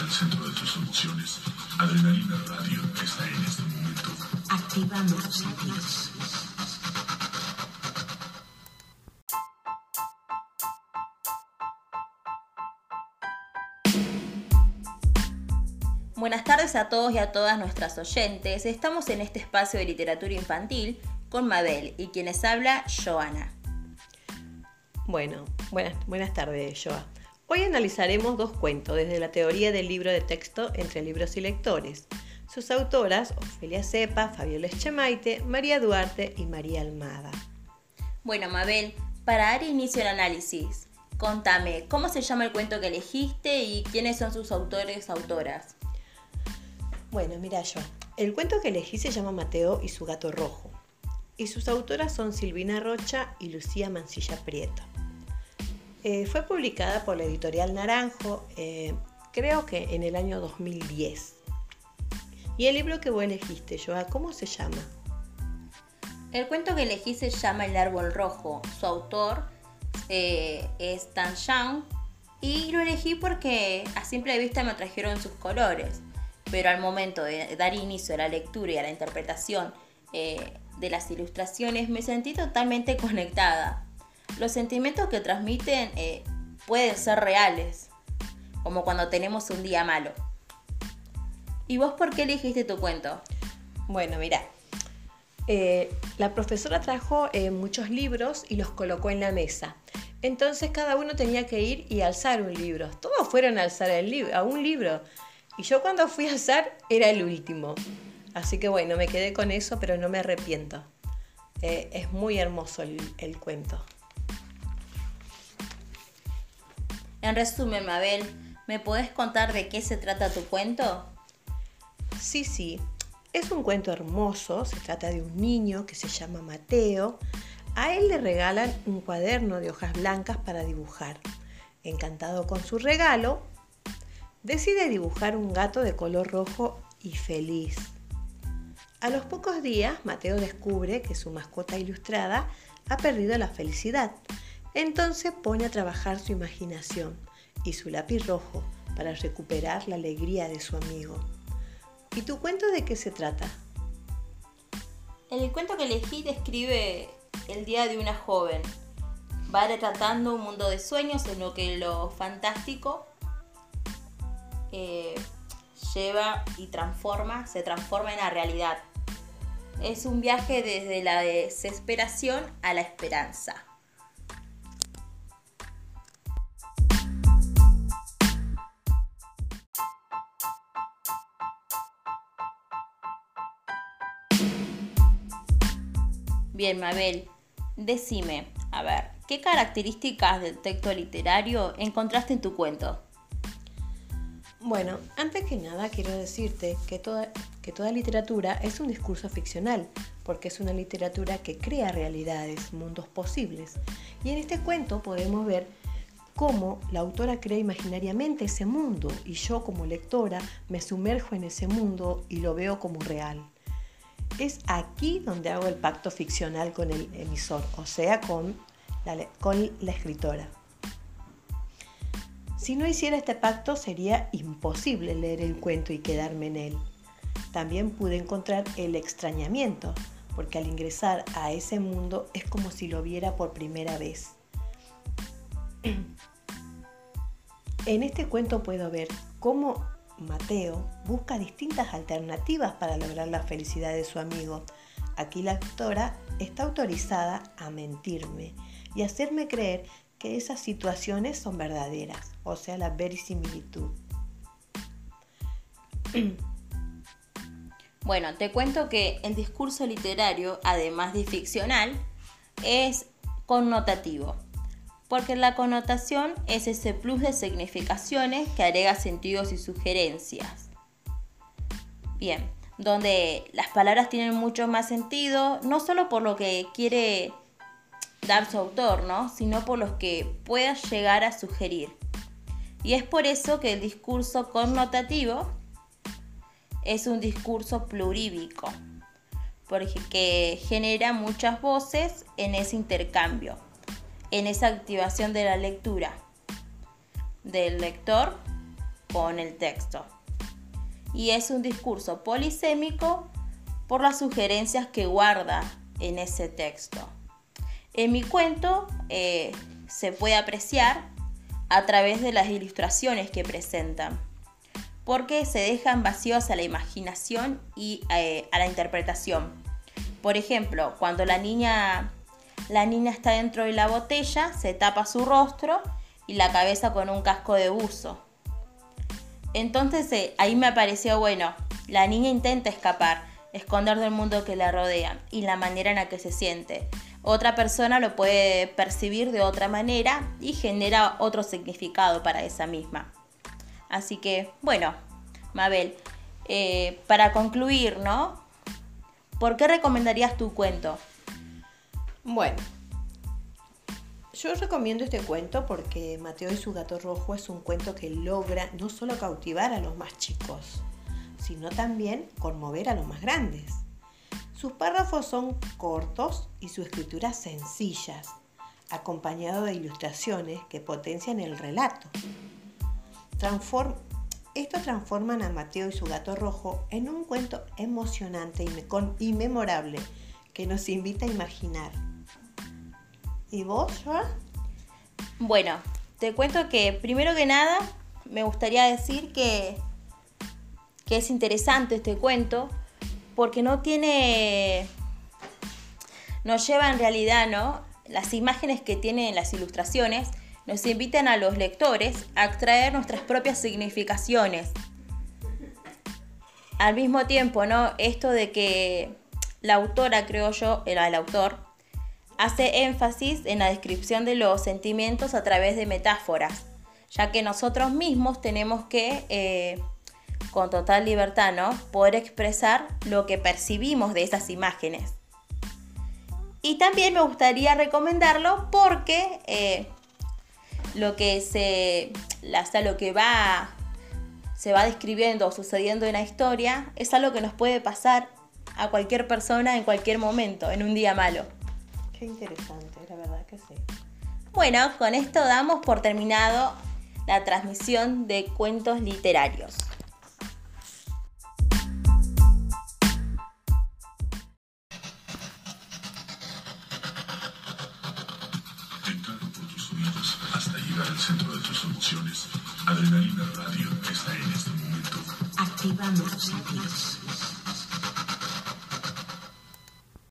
El centro de tus emociones. Adrenalina Radio está en este momento. Activamos tus sentidos. Buenas tardes a todos y a todas nuestras oyentes. Estamos en este espacio de literatura infantil con Mabel y quienes habla Joana. Bueno, buenas, buenas tardes, Joa. Hoy analizaremos dos cuentos desde la teoría del libro de texto entre libros y lectores. Sus autoras, Ofelia Cepa, Fabiola Echemaite, María Duarte y María Almada. Bueno, Mabel, para dar inicio al análisis, contame, ¿cómo se llama el cuento que elegiste y quiénes son sus autores autoras? Bueno, mira yo. El cuento que elegí se llama Mateo y su gato rojo. Y sus autoras son Silvina Rocha y Lucía Mancilla Prieto. Eh, fue publicada por la editorial Naranjo, eh, creo que en el año 2010. ¿Y el libro que vos elegiste, Joa, cómo se llama? El cuento que elegí se llama El árbol rojo. Su autor eh, es Tan Shang y lo elegí porque a simple vista me atrajeron sus colores pero al momento de dar inicio a la lectura y a la interpretación de las ilustraciones me sentí totalmente conectada. Los sentimientos que transmiten eh, pueden ser reales, como cuando tenemos un día malo. ¿Y vos por qué elegiste tu cuento? Bueno, mira, eh, la profesora trajo muchos libros y los colocó en la mesa. Entonces cada uno tenía que ir y alzar un libro. Todos fueron a alzar el libro, a un libro. Y yo cuando fui a hacer era el último. Así que bueno, me quedé con eso, pero no me arrepiento. Eh, es muy hermoso el, cuento. En resumen, Mabel, ¿me podés contar de qué se trata tu cuento? Sí, sí. Es un cuento hermoso. Se trata de un niño que se llama Mateo. A él le regalan un cuaderno de hojas blancas para dibujar. Encantado con su regalo, decide dibujar un gato de color rojo y feliz. A los pocos días, Mateo descubre que su mascota ilustrada ha perdido la felicidad. Entonces pone a trabajar su imaginación y su lápiz rojo para recuperar la alegría de su amigo. ¿Y tu cuento de qué se trata? El cuento que elegí describe el día de una joven. Va retratando un mundo de sueños en lo que lo fantástico eh, lleva y transforma, se transforma en la realidad. Es un viaje desde la desesperación a la esperanza. Bien, Mabel, decime, a ver, ¿qué características del texto literario encontraste en tu cuento? Bueno, antes que nada quiero decirte que toda, que toda literatura es un discurso ficcional, porque es una literatura que crea realidades, mundos posibles. Y en este cuento podemos ver cómo la autora crea imaginariamente ese mundo y yo como lectora me sumerjo en ese mundo y lo veo como real. Es aquí donde hago el pacto ficcional con el emisor, o sea, con la escritora. Si no hiciera este pacto sería imposible leer el cuento y quedarme en él. También pude encontrar el extrañamiento, porque al ingresar a ese mundo es como si lo viera por primera vez. En este cuento puedo ver cómo Mateo busca distintas alternativas para lograr la felicidad de su amigo. Aquí la autora está autorizada a mentirme y hacerme creer que esas situaciones son verdaderas, o sea, la verisimilitud. Bueno, te cuento que el discurso literario, además de ficcional, es connotativo, porque la connotación es ese plus de significaciones que agrega sentidos y sugerencias. Bien, donde las palabras tienen mucho más sentido, no solo por lo que quiere dar su autor, ¿no? sino por los que pueda llegar a sugerir. Y es por eso que el discurso connotativo es un discurso plurívico, porque genera muchas voces en ese intercambio, en esa activación de la lectura del lector con el texto. Y es un discurso polisémico por las sugerencias que guarda en ese texto. En mi cuento eh, se puede apreciar a través de las ilustraciones que presentan, porque se dejan vacíos a la imaginación y eh, a la interpretación. Por ejemplo, cuando la niña, la niña está dentro de la botella, se tapa su rostro y la cabeza con un casco de buzo. Entonces eh, ahí me pareció bueno, la niña intenta escapar, esconder del mundo que la rodea y la manera en la que se siente. Otra persona lo puede percibir de otra manera y genera otro significado para esa misma. Así que, bueno, Mabel, eh, para concluir, ¿no? ¿Por qué recomendarías tu cuento? Bueno, yo recomiendo este cuento porque Mateo y su gato rojo es un cuento que logra no solo cautivar a los más chicos, sino también conmover a los más grandes. Sus párrafos son cortos y su escritura sencillas, acompañado de ilustraciones que potencian el relato. Esto transforman a Mateo y su gato rojo en un cuento emocionante y, memorable que nos invita a imaginar. ¿Y vos, Joa? Bueno, te cuento que primero que nada me gustaría decir que que es interesante este cuento porque no tiene, nos lleva en realidad, ¿no? Las imágenes que tienen las ilustraciones nos invitan a los lectores a extraer nuestras propias significaciones. Al mismo tiempo, ¿no? Esto de que la autora, creo yo, era el autor, hace énfasis en la descripción de los sentimientos a través de metáforas, ya que nosotros mismos tenemos que eh, con total libertad, ¿no? Poder expresar lo que percibimos de esas imágenes. Y también me gustaría recomendarlo porque eh, lo que se, lo que va, se va describiendo o sucediendo en la historia es algo que nos puede pasar a cualquier persona en cualquier momento, en un día malo. Qué interesante, la verdad que sí. Bueno, con esto damos por terminado la transmisión de cuentos literarios. al centro de tus emociones. Adrenalina Radio está en este momento. Activamos sentidos.